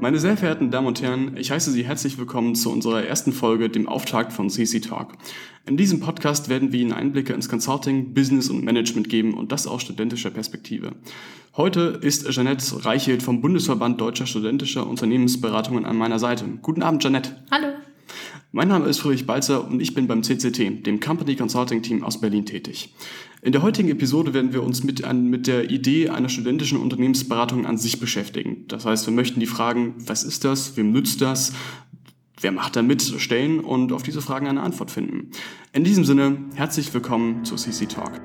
Meine sehr verehrten Damen und Herren, ich heiße Sie herzlich willkommen zu unserer ersten Folge, dem Auftakt von CC Talk. In diesem Podcast werden wir Ihnen Einblicke ins Consulting, Business und Management geben und das aus studentischer Perspektive. Heute ist Jeanette Reichelt vom Bundesverband Deutscher Studentischer Unternehmensberatungen an meiner Seite. Guten Abend, Jeanette. Hallo. Mein Name ist Friedrich Balzer und ich bin beim CCT, dem Company Consulting Team aus Berlin tätig. In der heutigen Episode werden wir uns mit, an, mit der Idee einer studentischen Unternehmensberatung an sich beschäftigen. Das heißt, wir möchten die Fragen, was ist das, wem nützt das, wer macht da mit, stellen und auf diese Fragen eine Antwort finden. In diesem Sinne, herzlich willkommen zu CC Talk.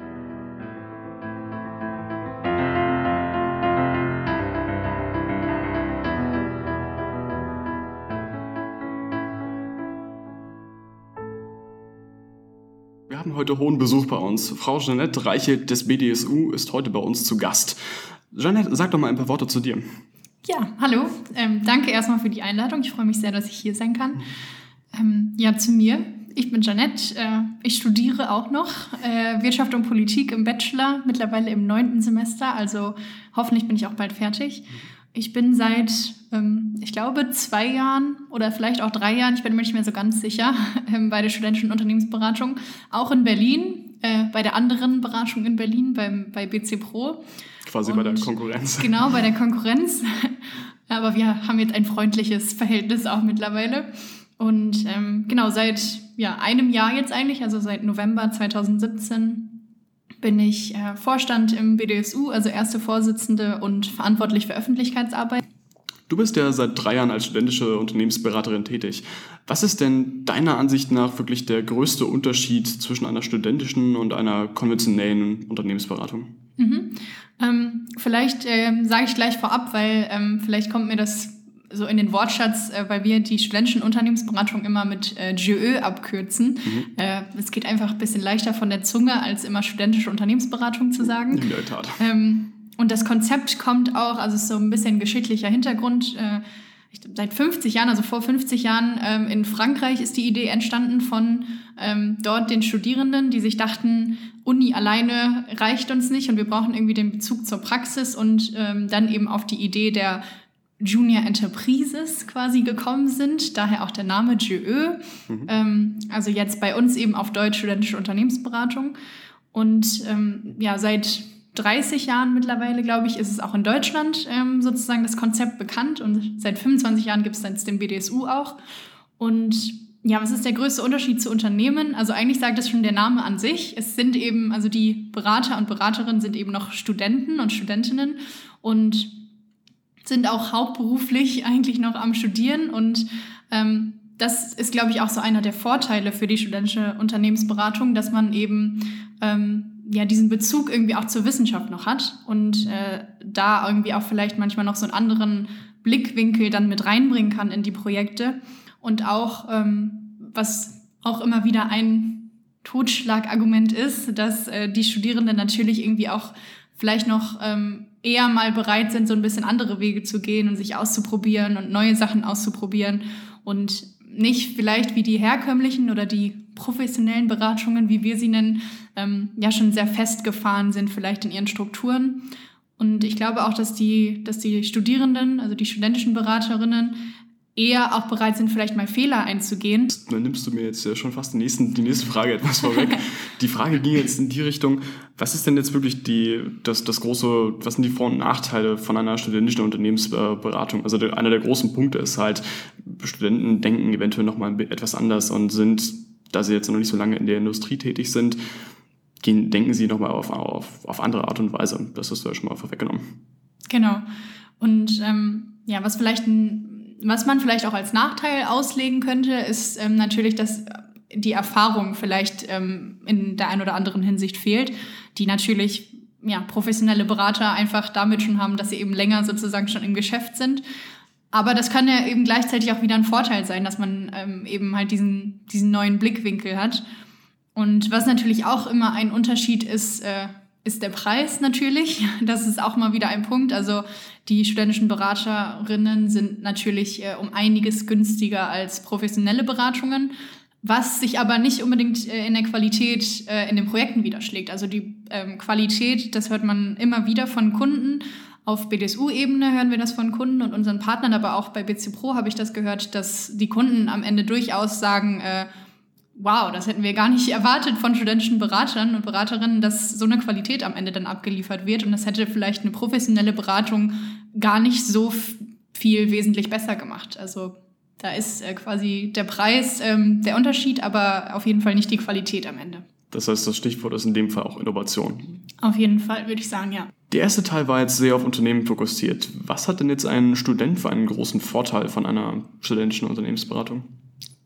Heute hohen Besuch bei uns. Frau Jeanette Reichelt des BDSU ist heute bei uns zu Gast. Jeanette, sag doch mal ein paar Worte zu dir. Ja, hallo. Ähm, danke erstmal für die Einladung. Ich freue mich sehr, dass ich hier sein kann. Ähm, ja, zu mir. Ich bin Jeanette. Äh, ich studiere auch noch äh, Wirtschaft und Politik im Bachelor, mittlerweile im neunten Semester. Also hoffentlich bin ich auch bald fertig. Ich bin seit, ähm, ich glaube, zwei Jahren oder vielleicht auch drei Jahren, ich bin mir nicht mehr so ganz sicher, ähm, bei der studentischen Unternehmensberatung, auch in Berlin, äh, bei der anderen Beratung in Berlin, beim, bei BC Pro. Quasi Und bei der Konkurrenz. Genau, bei der Konkurrenz. Aber wir haben jetzt ein freundliches Verhältnis auch mittlerweile. Und ähm, genau, seit ja, einem Jahr jetzt eigentlich, also seit November 2017, bin ich äh, Vorstand im BDSU, also erste Vorsitzende und verantwortlich für Öffentlichkeitsarbeit. Du bist ja seit drei Jahren als studentische Unternehmensberaterin tätig. Was ist denn deiner Ansicht nach wirklich der größte Unterschied zwischen einer studentischen und einer konventionellen Unternehmensberatung? Mhm. Ähm, vielleicht ähm, sage ich gleich vorab, weil ähm, vielleicht kommt mir das so in den Wortschatz, äh, weil wir die studentischen Unternehmensberatung immer mit äh, GÖ abkürzen. Mhm. Äh, es geht einfach ein bisschen leichter von der Zunge, als immer studentische Unternehmensberatung zu sagen. In der Tat. Ähm, und das Konzept kommt auch, also ist so ein bisschen geschichtlicher Hintergrund. Äh, seit 50 Jahren, also vor 50 Jahren ähm, in Frankreich ist die Idee entstanden von ähm, dort den Studierenden, die sich dachten, Uni alleine reicht uns nicht und wir brauchen irgendwie den Bezug zur Praxis und ähm, dann eben auf die Idee der Junior Enterprises quasi gekommen sind, daher auch der Name GÖ. Mhm. Ähm, also jetzt bei uns eben auf Deutsch studentische Unternehmensberatung. Und ähm, ja, seit 30 Jahren mittlerweile, glaube ich, ist es auch in Deutschland ähm, sozusagen das Konzept bekannt und seit 25 Jahren gibt es dann den BDSU auch. Und ja, was ist der größte Unterschied zu Unternehmen? Also eigentlich sagt es schon der Name an sich. Es sind eben, also die Berater und Beraterinnen sind eben noch Studenten und Studentinnen und sind auch hauptberuflich eigentlich noch am Studieren und ähm, das ist, glaube ich, auch so einer der Vorteile für die studentische Unternehmensberatung, dass man eben ähm, ja diesen Bezug irgendwie auch zur Wissenschaft noch hat und äh, da irgendwie auch vielleicht manchmal noch so einen anderen Blickwinkel dann mit reinbringen kann in die Projekte und auch ähm, was auch immer wieder ein Totschlagargument ist, dass äh, die Studierenden natürlich irgendwie auch vielleicht noch ähm, eher mal bereit sind, so ein bisschen andere Wege zu gehen und sich auszuprobieren und neue Sachen auszuprobieren und nicht vielleicht wie die herkömmlichen oder die professionellen Beratungen, wie wir sie nennen, ähm, ja schon sehr festgefahren sind, vielleicht in ihren Strukturen. Und ich glaube auch, dass die, dass die Studierenden, also die studentischen Beraterinnen, eher auch bereit sind, vielleicht mal Fehler einzugehen. Dann nimmst du mir jetzt ja schon fast die, nächsten, die nächste Frage etwas vorweg. die Frage ging jetzt in die Richtung, was ist denn jetzt wirklich die, das, das große, was sind die Vor- und Nachteile von einer studentischen Unternehmensberatung? Also der, einer der großen Punkte ist halt, Studenten denken eventuell nochmal etwas anders und sind, da sie jetzt noch nicht so lange in der Industrie tätig sind, gehen, denken sie nochmal auf, auf, auf andere Art und Weise. Das hast du ja schon mal vorweggenommen. Genau. Und ähm, ja, was vielleicht ein was man vielleicht auch als Nachteil auslegen könnte, ist ähm, natürlich, dass die Erfahrung vielleicht ähm, in der einen oder anderen Hinsicht fehlt, die natürlich ja, professionelle Berater einfach damit schon haben, dass sie eben länger sozusagen schon im Geschäft sind. Aber das kann ja eben gleichzeitig auch wieder ein Vorteil sein, dass man ähm, eben halt diesen, diesen neuen Blickwinkel hat. Und was natürlich auch immer ein Unterschied ist, äh, ist der Preis natürlich. Das ist auch mal wieder ein Punkt. Also die studentischen Beraterinnen sind natürlich äh, um einiges günstiger als professionelle Beratungen, was sich aber nicht unbedingt äh, in der Qualität äh, in den Projekten widerschlägt. Also die ähm, Qualität, das hört man immer wieder von Kunden, auf BDSU-Ebene hören wir das von Kunden und unseren Partnern, aber auch bei BC Pro habe ich das gehört, dass die Kunden am Ende durchaus sagen, äh, wow, das hätten wir gar nicht erwartet von studentischen Beratern und Beraterinnen, dass so eine Qualität am Ende dann abgeliefert wird. Und das hätte vielleicht eine professionelle Beratung gar nicht so viel wesentlich besser gemacht. Also da ist äh, quasi der Preis ähm, der Unterschied, aber auf jeden Fall nicht die Qualität am Ende. Das heißt, das Stichwort ist in dem Fall auch Innovation. Auf jeden Fall, würde ich sagen, ja. Der erste Teil war jetzt sehr auf Unternehmen fokussiert. Was hat denn jetzt ein Student für einen großen Vorteil von einer studentischen Unternehmensberatung?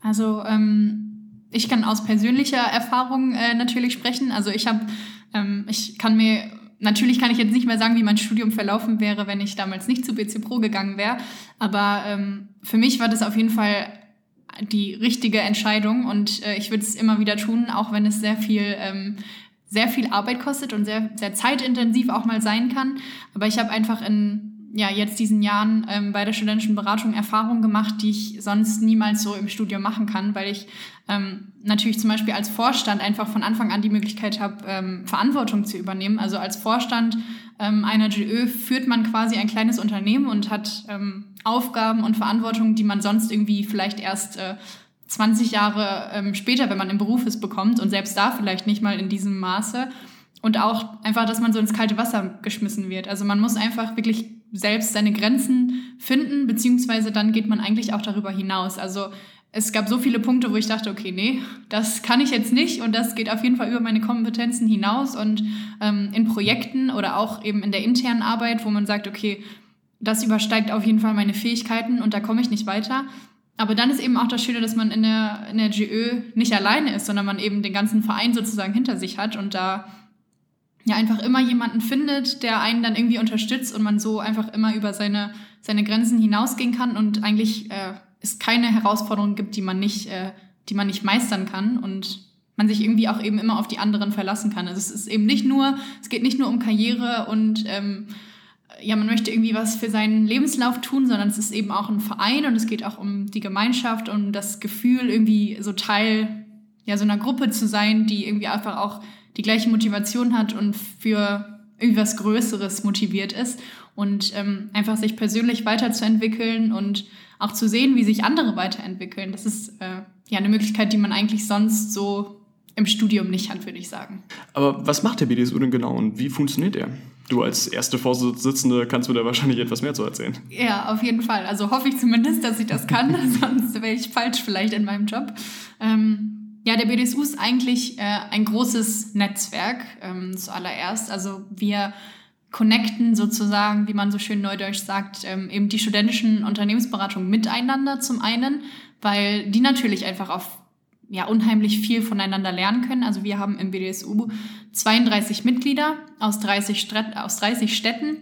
Also ähm, ich kann aus persönlicher Erfahrung äh, natürlich sprechen. Also ich habe, ähm, ich kann mir, natürlich kann ich jetzt nicht mehr sagen, wie mein Studium verlaufen wäre, wenn ich damals nicht zu BC Pro gegangen wäre. Aber ähm, für mich war das auf jeden Fall die richtige Entscheidung und äh, ich würde es immer wieder tun, auch wenn es sehr viel ähm, sehr viel Arbeit kostet und sehr, sehr zeitintensiv auch mal sein kann. Aber ich habe einfach in ja, jetzt diesen Jahren ähm, bei der studentischen Beratung Erfahrungen gemacht, die ich sonst niemals so im Studium machen kann, weil ich ähm, natürlich zum Beispiel als Vorstand einfach von Anfang an die Möglichkeit habe, ähm, Verantwortung zu übernehmen. Also als Vorstand ähm, einer GÖ führt man quasi ein kleines Unternehmen und hat ähm, Aufgaben und Verantwortung, die man sonst irgendwie vielleicht erst äh, 20 Jahre ähm, später, wenn man im Beruf ist, bekommt und selbst da vielleicht nicht mal in diesem Maße. Und auch einfach, dass man so ins kalte Wasser geschmissen wird. Also man muss einfach wirklich selbst seine Grenzen finden, beziehungsweise dann geht man eigentlich auch darüber hinaus. Also es gab so viele Punkte, wo ich dachte, okay, nee, das kann ich jetzt nicht und das geht auf jeden Fall über meine Kompetenzen hinaus und ähm, in Projekten oder auch eben in der internen Arbeit, wo man sagt, okay, das übersteigt auf jeden Fall meine Fähigkeiten und da komme ich nicht weiter. Aber dann ist eben auch das Schöne, dass man in der, in der GÖ nicht alleine ist, sondern man eben den ganzen Verein sozusagen hinter sich hat und da ja einfach immer jemanden findet, der einen dann irgendwie unterstützt und man so einfach immer über seine, seine Grenzen hinausgehen kann und eigentlich äh, es keine Herausforderung gibt, die man nicht, äh, die man nicht meistern kann und man sich irgendwie auch eben immer auf die anderen verlassen kann. Also es ist eben nicht nur, es geht nicht nur um Karriere und ähm, ja, man möchte irgendwie was für seinen Lebenslauf tun, sondern es ist eben auch ein Verein und es geht auch um die Gemeinschaft und das Gefühl, irgendwie so Teil ja, so einer Gruppe zu sein, die irgendwie einfach auch die gleiche Motivation hat und für irgendwas Größeres motiviert ist und ähm, einfach sich persönlich weiterzuentwickeln und auch zu sehen, wie sich andere weiterentwickeln. Das ist äh, ja eine Möglichkeit, die man eigentlich sonst so im Studium nicht hat, würde ich sagen. Aber was macht der BDSU denn genau und wie funktioniert er? Du als erste Vorsitzende kannst mir da wahrscheinlich etwas mehr zu erzählen. Ja, auf jeden Fall. Also hoffe ich zumindest, dass ich das kann, sonst wäre ich falsch vielleicht in meinem Job. Ähm, ja, der BDSU ist eigentlich äh, ein großes Netzwerk ähm, zuallererst. Also wir connecten sozusagen, wie man so schön neudeutsch sagt, ähm, eben die studentischen Unternehmensberatungen miteinander zum einen, weil die natürlich einfach auf ja, unheimlich viel voneinander lernen können. Also wir haben im BDSU 32 Mitglieder aus 30, Städt aus 30 Städten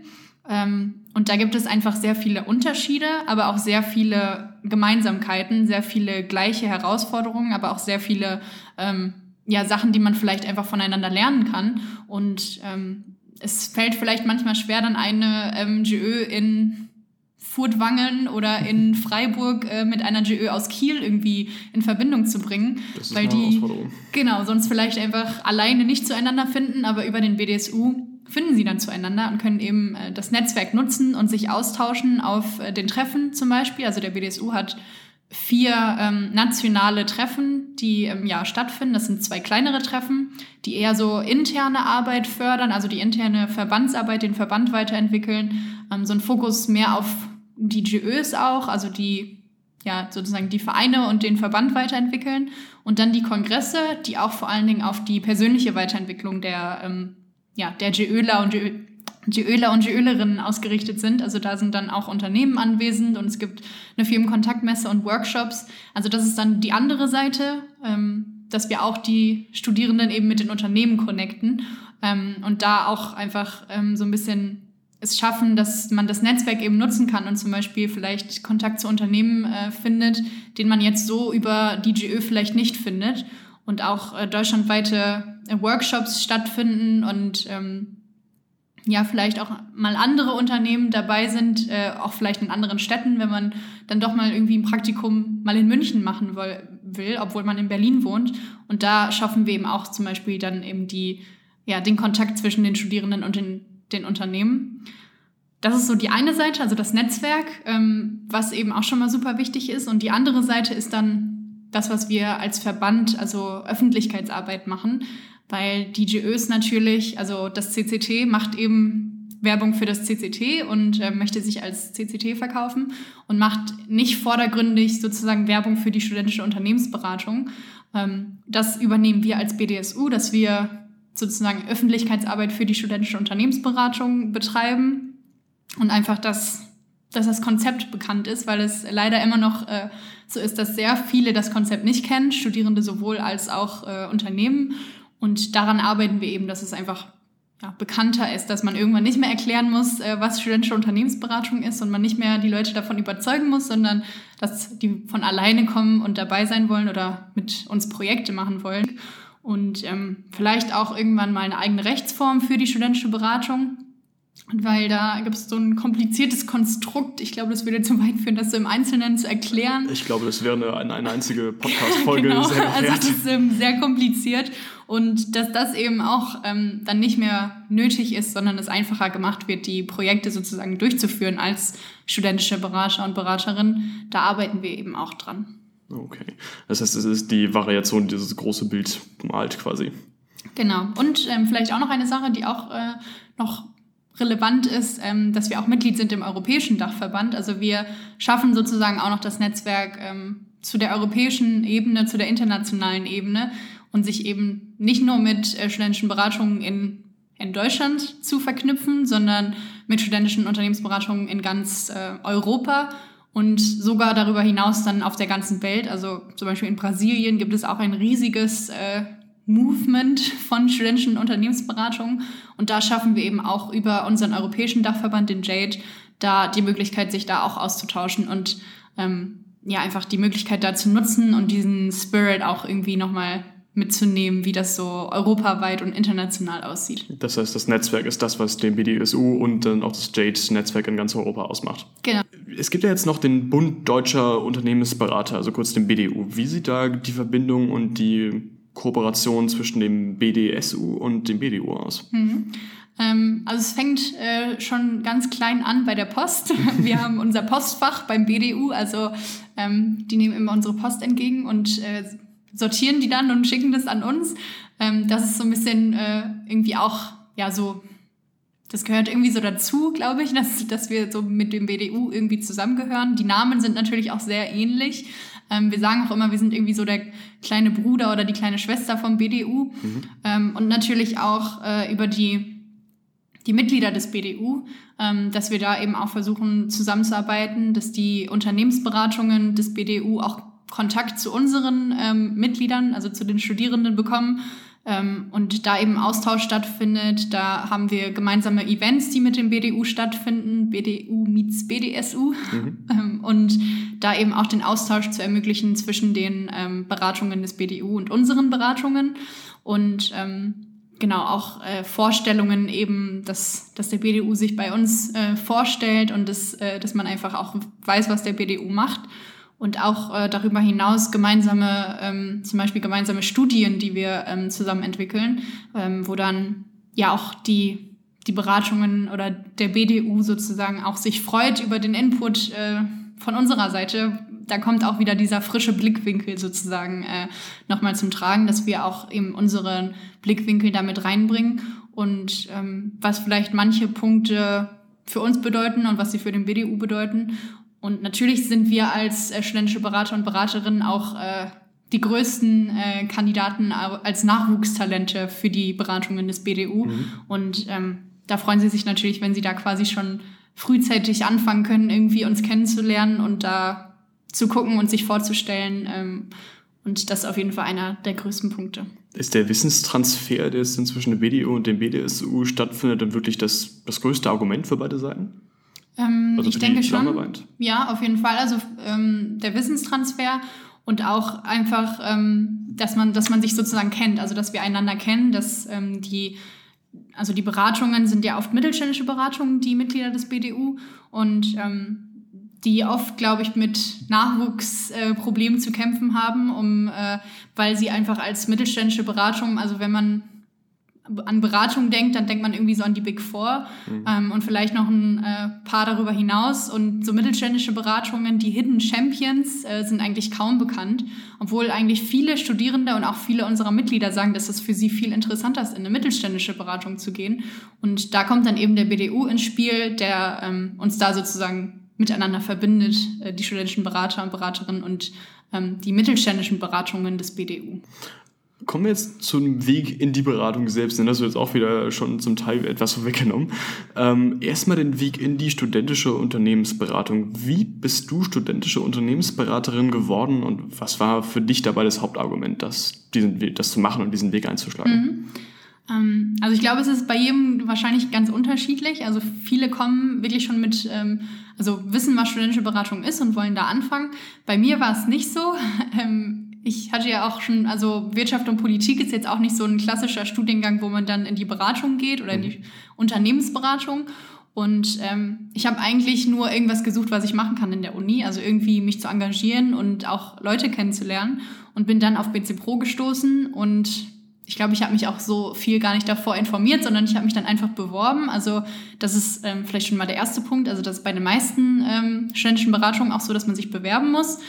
ähm, und da gibt es einfach sehr viele Unterschiede, aber auch sehr viele Gemeinsamkeiten, sehr viele gleiche Herausforderungen, aber auch sehr viele ähm, ja, Sachen, die man vielleicht einfach voneinander lernen kann. Und ähm, es fällt vielleicht manchmal schwer, dann eine ähm, GÖ in Furtwangen oder in Freiburg äh, mit einer GÖ aus Kiel irgendwie in Verbindung zu bringen. Das ist weil eine die, genau, sonst vielleicht einfach alleine nicht zueinander finden, aber über den BDSU finden sie dann zueinander und können eben äh, das Netzwerk nutzen und sich austauschen auf äh, den Treffen zum Beispiel. Also der BDSU hat vier ähm, nationale Treffen, die im Jahr stattfinden. Das sind zwei kleinere Treffen, die eher so interne Arbeit fördern, also die interne Verbandsarbeit, den Verband weiterentwickeln. Ähm, so ein Fokus mehr auf die GÖs auch, also die ja sozusagen die Vereine und den Verband weiterentwickeln. Und dann die Kongresse, die auch vor allen Dingen auf die persönliche Weiterentwicklung der ähm, ja, der GÖler und GÖler und GÖlerinnen ausgerichtet sind. Also da sind dann auch Unternehmen anwesend und es gibt eine Firmenkontaktmesse und Workshops. Also das ist dann die andere Seite, ähm, dass wir auch die Studierenden eben mit den Unternehmen connecten ähm, und da auch einfach ähm, so ein bisschen es schaffen, dass man das Netzwerk eben nutzen kann und zum Beispiel vielleicht Kontakt zu Unternehmen äh, findet, den man jetzt so über die GÖ vielleicht nicht findet und auch äh, deutschlandweite äh, Workshops stattfinden und ähm, ja, vielleicht auch mal andere Unternehmen dabei sind, äh, auch vielleicht in anderen Städten, wenn man dann doch mal irgendwie ein Praktikum mal in München machen will, obwohl man in Berlin wohnt. Und da schaffen wir eben auch zum Beispiel dann eben die, ja, den Kontakt zwischen den Studierenden und den, den Unternehmen. das ist so die eine Seite, also das Netzwerk, ähm, was eben auch schon mal super wichtig ist. Und die andere Seite ist dann das, was wir als Verband, also Öffentlichkeitsarbeit machen, weil die GÖs natürlich, also das CCT macht eben Werbung für das CCT und äh, möchte sich als CCT verkaufen und macht nicht vordergründig sozusagen Werbung für die studentische Unternehmensberatung. Ähm, das übernehmen wir als BDSU, dass wir sozusagen Öffentlichkeitsarbeit für die studentische Unternehmensberatung betreiben und einfach das dass das Konzept bekannt ist, weil es leider immer noch äh, so ist, dass sehr viele das Konzept nicht kennen, Studierende sowohl als auch äh, Unternehmen. Und daran arbeiten wir eben, dass es einfach ja, bekannter ist, dass man irgendwann nicht mehr erklären muss, äh, was studentische Unternehmensberatung ist und man nicht mehr die Leute davon überzeugen muss, sondern dass die von alleine kommen und dabei sein wollen oder mit uns Projekte machen wollen. Und ähm, vielleicht auch irgendwann mal eine eigene Rechtsform für die studentische Beratung. Und weil da gibt es so ein kompliziertes Konstrukt, ich glaube, das würde zu weit führen, das so im Einzelnen zu erklären. Ich glaube, das wäre eine, eine einzige Podcast-Folge. genau, also das ist ähm, sehr kompliziert und dass das eben auch ähm, dann nicht mehr nötig ist, sondern es einfacher gemacht wird, die Projekte sozusagen durchzuführen als studentische Berater und Beraterin. Da arbeiten wir eben auch dran. Okay, das heißt, es ist die Variation, die dieses große Bild malt quasi. Genau. Und ähm, vielleicht auch noch eine Sache, die auch äh, noch relevant ist, ähm, dass wir auch Mitglied sind im Europäischen Dachverband. Also wir schaffen sozusagen auch noch das Netzwerk ähm, zu der europäischen Ebene, zu der internationalen Ebene und sich eben nicht nur mit äh, studentischen Beratungen in, in Deutschland zu verknüpfen, sondern mit studentischen Unternehmensberatungen in ganz äh, Europa und sogar darüber hinaus dann auf der ganzen Welt. Also zum Beispiel in Brasilien gibt es auch ein riesiges äh, Movement von studentischen Unternehmensberatungen. Und da schaffen wir eben auch über unseren europäischen Dachverband, den JADE, da die Möglichkeit, sich da auch auszutauschen und ähm, ja, einfach die Möglichkeit da zu nutzen und diesen Spirit auch irgendwie nochmal mitzunehmen, wie das so europaweit und international aussieht. Das heißt, das Netzwerk ist das, was den BDSU und dann auch das JADE-Netzwerk in ganz Europa ausmacht. Genau. Es gibt ja jetzt noch den Bund Deutscher Unternehmensberater, also kurz den BDU. Wie sieht da die Verbindung und die Kooperation zwischen dem BDSU und dem BDU aus? Mhm. Ähm, also es fängt äh, schon ganz klein an bei der Post. Wir haben unser Postfach beim BDU, also ähm, die nehmen immer unsere Post entgegen und äh, sortieren die dann und schicken das an uns. Ähm, das ist so ein bisschen äh, irgendwie auch, ja, so, das gehört irgendwie so dazu, glaube ich, dass, dass wir so mit dem BDU irgendwie zusammengehören. Die Namen sind natürlich auch sehr ähnlich. Ähm, wir sagen auch immer, wir sind irgendwie so der kleine Bruder oder die kleine Schwester vom BDU. Mhm. Ähm, und natürlich auch äh, über die, die Mitglieder des BDU, ähm, dass wir da eben auch versuchen zusammenzuarbeiten, dass die Unternehmensberatungen des BDU auch Kontakt zu unseren ähm, Mitgliedern, also zu den Studierenden bekommen ähm, und da eben Austausch stattfindet. Da haben wir gemeinsame Events, die mit dem BDU stattfinden, BDU meets BDSU. Mhm. Ähm, und da eben auch den Austausch zu ermöglichen zwischen den ähm, Beratungen des BDU und unseren Beratungen. Und ähm, genau auch äh, Vorstellungen eben, dass, dass der BDU sich bei uns äh, vorstellt und dass, äh, dass man einfach auch weiß, was der BDU macht und auch äh, darüber hinaus gemeinsame, ähm, zum Beispiel gemeinsame Studien, die wir ähm, zusammen entwickeln, ähm, wo dann ja auch die, die Beratungen oder der BDU sozusagen auch sich freut über den Input äh, von unserer Seite. Da kommt auch wieder dieser frische Blickwinkel sozusagen äh, nochmal zum Tragen, dass wir auch eben unseren Blickwinkel damit reinbringen und ähm, was vielleicht manche Punkte für uns bedeuten und was sie für den BDU bedeuten und natürlich sind wir als äh, studentische Berater und Beraterinnen auch äh, die größten äh, Kandidaten als Nachwuchstalente für die Beratungen des BDU. Mhm. Und ähm, da freuen sie sich natürlich, wenn sie da quasi schon frühzeitig anfangen können, irgendwie uns kennenzulernen und da zu gucken und sich vorzustellen. Ähm, und das ist auf jeden Fall einer der größten Punkte. Ist der Wissenstransfer, der jetzt zwischen dem BDU und dem BDSU stattfindet, dann wirklich das, das größte Argument für beide Seiten? Ähm, also ich denke schon. Ja, auf jeden Fall. Also ähm, der Wissenstransfer und auch einfach, ähm, dass man, dass man sich sozusagen kennt, also dass wir einander kennen, dass ähm, die also die Beratungen sind ja oft mittelständische Beratungen, die Mitglieder des BDU und ähm, die oft, glaube ich, mit Nachwuchsproblemen äh, zu kämpfen haben, um, äh, weil sie einfach als mittelständische Beratung, also wenn man an Beratung denkt, dann denkt man irgendwie so an die Big Four mhm. ähm, und vielleicht noch ein äh, paar darüber hinaus. Und so mittelständische Beratungen, die Hidden Champions, äh, sind eigentlich kaum bekannt, obwohl eigentlich viele Studierende und auch viele unserer Mitglieder sagen, dass es für sie viel interessanter ist, in eine mittelständische Beratung zu gehen. Und da kommt dann eben der BDU ins Spiel, der ähm, uns da sozusagen miteinander verbindet, äh, die studentischen Berater und Beraterinnen und ähm, die mittelständischen Beratungen des BDU. Kommen wir jetzt zum Weg in die Beratung selbst, denn das wird jetzt auch wieder schon zum Teil etwas vorweggenommen. Ähm, erstmal den Weg in die studentische Unternehmensberatung. Wie bist du studentische Unternehmensberaterin geworden und was war für dich dabei das Hauptargument, das, diesen das zu machen und diesen Weg einzuschlagen? Mhm. Ähm, also ich glaube, es ist bei jedem wahrscheinlich ganz unterschiedlich. Also viele kommen wirklich schon mit, ähm, also wissen, was studentische Beratung ist und wollen da anfangen. Bei mir war es nicht so. Ähm, ich hatte ja auch schon, also Wirtschaft und Politik ist jetzt auch nicht so ein klassischer Studiengang, wo man dann in die Beratung geht oder in die mhm. Unternehmensberatung. Und ähm, ich habe eigentlich nur irgendwas gesucht, was ich machen kann in der Uni, also irgendwie mich zu engagieren und auch Leute kennenzulernen. Und bin dann auf BC Pro gestoßen und ich glaube, ich habe mich auch so viel gar nicht davor informiert, sondern ich habe mich dann einfach beworben. Also das ist ähm, vielleicht schon mal der erste Punkt. Also das ist bei den meisten ähm, studentischen Beratungen auch so, dass man sich bewerben muss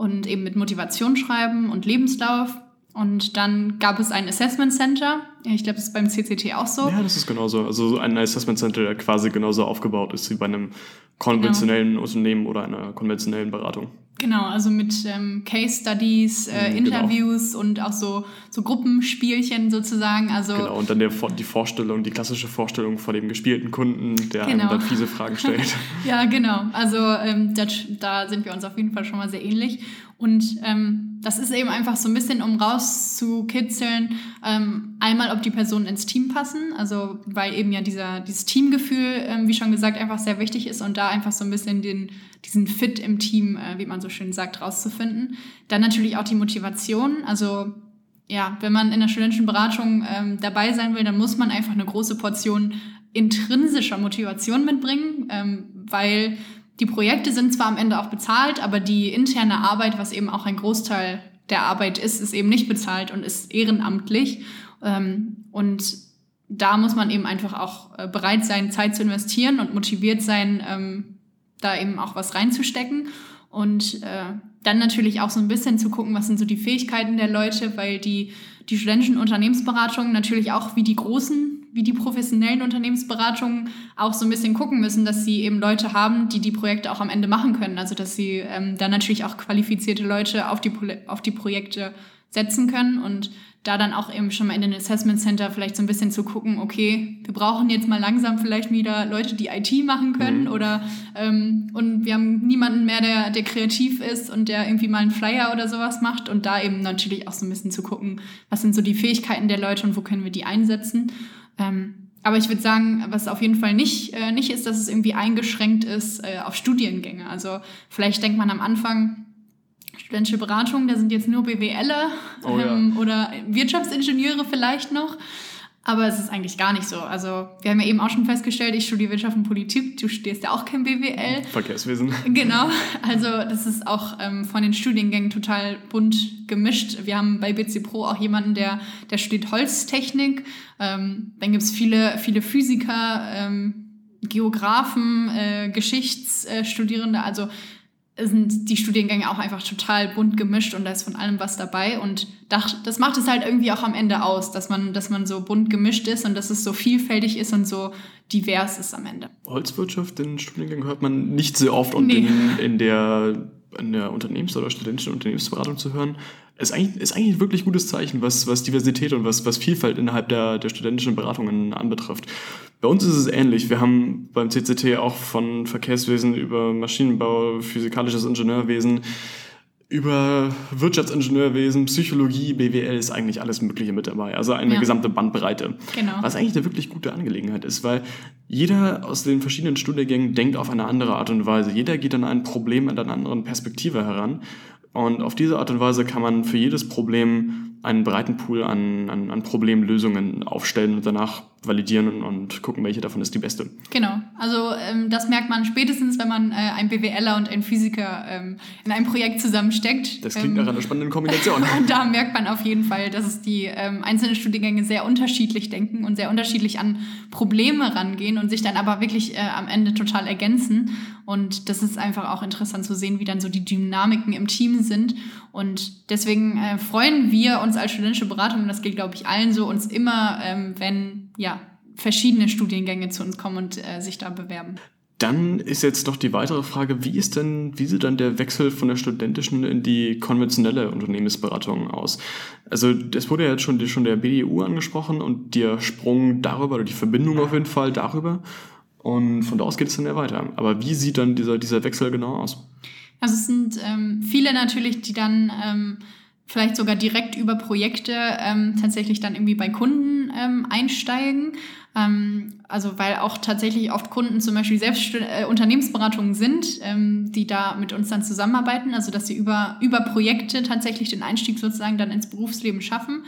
und eben mit Motivation schreiben und Lebenslauf. Und dann gab es ein Assessment Center. Ich glaube, das ist beim CCT auch so. Ja, das ist genauso. Also ein Assessment Center, der quasi genauso aufgebaut ist wie bei einem konventionellen genau. Unternehmen oder einer konventionellen Beratung. Genau, also mit ähm, Case Studies, äh, mhm, genau. Interviews genau. und auch so, so Gruppenspielchen sozusagen. Also genau, und dann der, die Vorstellung, die klassische Vorstellung vor dem gespielten Kunden, der genau. einem dann fiese Fragen stellt. ja, genau. Also ähm, da, da sind wir uns auf jeden Fall schon mal sehr ähnlich. Und ähm, das ist eben einfach so ein bisschen, um rauszukitzeln, ähm, einmal, ob die Personen ins Team passen, also weil eben ja dieser, dieses Teamgefühl, ähm, wie schon gesagt, einfach sehr wichtig ist und da einfach so ein bisschen den, diesen Fit im Team, äh, wie man so schön sagt, rauszufinden. Dann natürlich auch die Motivation, also ja, wenn man in der studentischen Beratung ähm, dabei sein will, dann muss man einfach eine große Portion intrinsischer Motivation mitbringen, ähm, weil die Projekte sind zwar am Ende auch bezahlt, aber die interne Arbeit, was eben auch ein Großteil der Arbeit ist, ist eben nicht bezahlt und ist ehrenamtlich. Ähm, und da muss man eben einfach auch äh, bereit sein, Zeit zu investieren und motiviert sein, ähm, da eben auch was reinzustecken. Und äh, dann natürlich auch so ein bisschen zu gucken, was sind so die Fähigkeiten der Leute, weil die, die studentischen Unternehmensberatungen natürlich auch wie die großen wie die professionellen Unternehmensberatungen auch so ein bisschen gucken müssen, dass sie eben Leute haben, die die Projekte auch am Ende machen können. Also dass sie ähm, dann natürlich auch qualifizierte Leute auf die, auf die Projekte setzen können und da dann auch eben schon mal in den Assessment Center vielleicht so ein bisschen zu gucken, okay, wir brauchen jetzt mal langsam vielleicht wieder Leute, die IT machen können mhm. oder ähm, und wir haben niemanden mehr, der, der kreativ ist und der irgendwie mal einen Flyer oder sowas macht und da eben natürlich auch so ein bisschen zu gucken, was sind so die Fähigkeiten der Leute und wo können wir die einsetzen. Ähm, aber ich würde sagen, was auf jeden Fall nicht, äh, nicht ist, dass es irgendwie eingeschränkt ist äh, auf Studiengänge. Also vielleicht denkt man am Anfang, studentische Beratung, da sind jetzt nur BWLer oh, ähm, ja. oder Wirtschaftsingenieure vielleicht noch. Aber es ist eigentlich gar nicht so. Also wir haben ja eben auch schon festgestellt, ich studiere Wirtschaft und Politik, du studierst ja auch kein BWL. Verkehrswesen. Genau. Also das ist auch ähm, von den Studiengängen total bunt gemischt. Wir haben bei BC Pro auch jemanden, der, der studiert Holztechnik. Ähm, dann gibt es viele, viele Physiker, ähm, Geografen, äh, Geschichtsstudierende. Also sind die Studiengänge auch einfach total bunt gemischt und da ist von allem was dabei. Und das macht es halt irgendwie auch am Ende aus, dass man, dass man so bunt gemischt ist und dass es so vielfältig ist und so divers ist am Ende. Holzwirtschaft, den Studiengang hört man nicht sehr oft und nee. in, in der in der Unternehmens- oder studentischen Unternehmensberatung zu hören, ist eigentlich, ist eigentlich ein wirklich gutes Zeichen, was, was Diversität und was, was Vielfalt innerhalb der, der studentischen Beratungen anbetrifft. Bei uns ist es ähnlich. Wir haben beim CCT auch von Verkehrswesen über Maschinenbau, physikalisches Ingenieurwesen, über Wirtschaftsingenieurwesen, Psychologie, BWL ist eigentlich alles Mögliche mit dabei. Also eine ja. gesamte Bandbreite. Genau. Was eigentlich eine wirklich gute Angelegenheit ist, weil jeder aus den verschiedenen Studiengängen denkt auf eine andere Art und Weise. Jeder geht an ein Problem mit einer anderen Perspektive heran. Und auf diese Art und Weise kann man für jedes Problem einen breiten Pool an, an, an Problemlösungen aufstellen und danach validieren und gucken, welche davon ist die beste. Genau. Also ähm, das merkt man spätestens, wenn man äh, einen BWLer und einen Physiker ähm, in einem Projekt zusammensteckt. Das klingt ähm, nach einer spannenden Kombination. und da merkt man auf jeden Fall, dass es die ähm, einzelnen Studiengänge sehr unterschiedlich denken und sehr unterschiedlich an Probleme rangehen und sich dann aber wirklich äh, am Ende total ergänzen. Und das ist einfach auch interessant zu sehen, wie dann so die Dynamiken im Team sind. Und deswegen äh, freuen wir uns als studentische Beratung, und das geht, glaube ich, allen so, uns immer, ähm, wenn ja, verschiedene Studiengänge zu uns kommen und äh, sich da bewerben. Dann ist jetzt noch die weitere Frage, wie ist denn, wie sieht dann der Wechsel von der studentischen in die konventionelle Unternehmensberatung aus? Also das wurde ja jetzt schon, schon der BDU angesprochen und der Sprung darüber oder die Verbindung auf jeden Fall darüber. Und von da aus geht es dann ja weiter. Aber wie sieht dann dieser, dieser Wechsel genau aus? Also es sind ähm, viele natürlich, die dann ähm, vielleicht sogar direkt über Projekte ähm, tatsächlich dann irgendwie bei Kunden ähm, einsteigen. Ähm, also weil auch tatsächlich oft Kunden zum Beispiel selbst äh, Unternehmensberatungen sind, ähm, die da mit uns dann zusammenarbeiten. Also dass sie über, über Projekte tatsächlich den Einstieg sozusagen dann ins Berufsleben schaffen.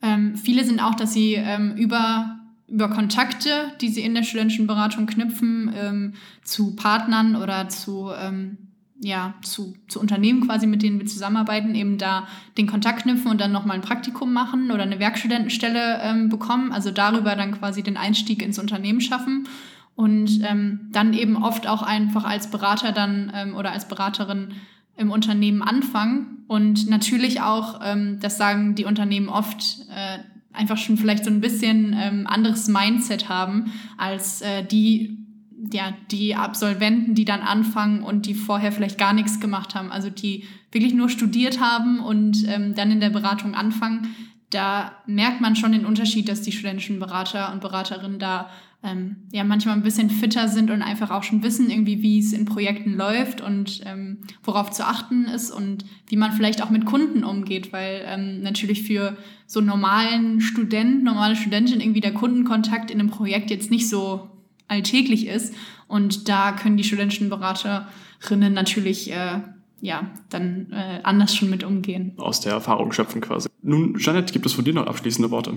Ähm, viele sind auch, dass sie ähm, über über Kontakte, die sie in der studentischen Beratung knüpfen, ähm, zu Partnern oder zu, ähm, ja, zu, zu Unternehmen quasi, mit denen wir zusammenarbeiten, eben da den Kontakt knüpfen und dann nochmal ein Praktikum machen oder eine Werkstudentenstelle ähm, bekommen, also darüber dann quasi den Einstieg ins Unternehmen schaffen und ähm, dann eben oft auch einfach als Berater dann ähm, oder als Beraterin im Unternehmen anfangen und natürlich auch, ähm, das sagen die Unternehmen oft, äh, einfach schon vielleicht so ein bisschen ähm, anderes Mindset haben als äh, die, ja, die Absolventen, die dann anfangen und die vorher vielleicht gar nichts gemacht haben, also die wirklich nur studiert haben und ähm, dann in der Beratung anfangen. Da merkt man schon den Unterschied, dass die studentischen Berater und Beraterinnen da ähm, ja manchmal ein bisschen fitter sind und einfach auch schon wissen, irgendwie, wie es in Projekten läuft und ähm, worauf zu achten ist und wie man vielleicht auch mit Kunden umgeht, weil ähm, natürlich für so normalen Studenten, normale Studentin irgendwie der Kundenkontakt in einem Projekt jetzt nicht so alltäglich ist. Und da können die studentischen Beraterinnen natürlich äh, ja, dann äh, anders schon mit umgehen. Aus der Erfahrung schöpfen quasi. Nun, Janet, gibt es von dir noch abschließende Worte?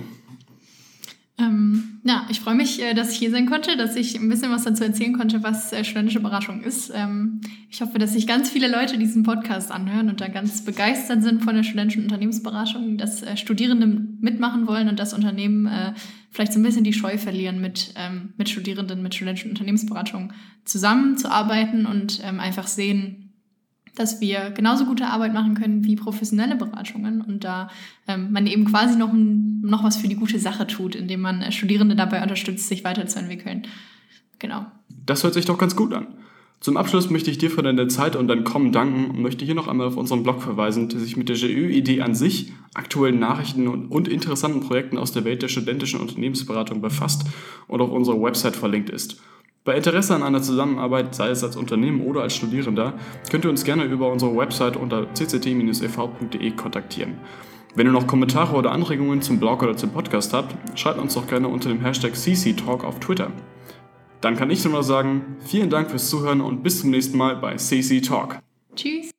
Ähm, ja, ich freue mich, äh, dass ich hier sein konnte, dass ich ein bisschen was dazu erzählen konnte, was äh, studentische Beratung ist. Ähm, ich hoffe, dass sich ganz viele Leute diesen Podcast anhören und da ganz begeistert sind von der studentischen Unternehmensberatung, dass äh, Studierende mitmachen wollen und das Unternehmen äh, vielleicht so ein bisschen die Scheu verlieren, mit, ähm, mit Studierenden, mit studentischen Unternehmensberatung zusammenzuarbeiten und ähm, einfach sehen, dass wir genauso gute Arbeit machen können wie professionelle Beratungen und da ähm, man eben quasi noch, noch was für die gute Sache tut, indem man äh, Studierende dabei unterstützt, sich weiterzuentwickeln. Genau. Das hört sich doch ganz gut an. Zum Abschluss möchte ich dir für deine Zeit und dein Kommen danken und möchte hier noch einmal auf unseren Blog verweisen, der sich mit der GÜ-Idee an sich, aktuellen Nachrichten und, und interessanten Projekten aus der Welt der studentischen Unternehmensberatung befasst und auf unserer Website verlinkt ist. Bei Interesse an einer Zusammenarbeit, sei es als Unternehmen oder als Studierender, könnt ihr uns gerne über unsere Website unter cct-ev.de kontaktieren. Wenn ihr noch Kommentare oder Anregungen zum Blog oder zum Podcast habt, schreibt uns doch gerne unter dem Hashtag CCTalk auf Twitter. Dann kann ich nur noch sagen, vielen Dank fürs Zuhören und bis zum nächsten Mal bei CC Talk. Tschüss.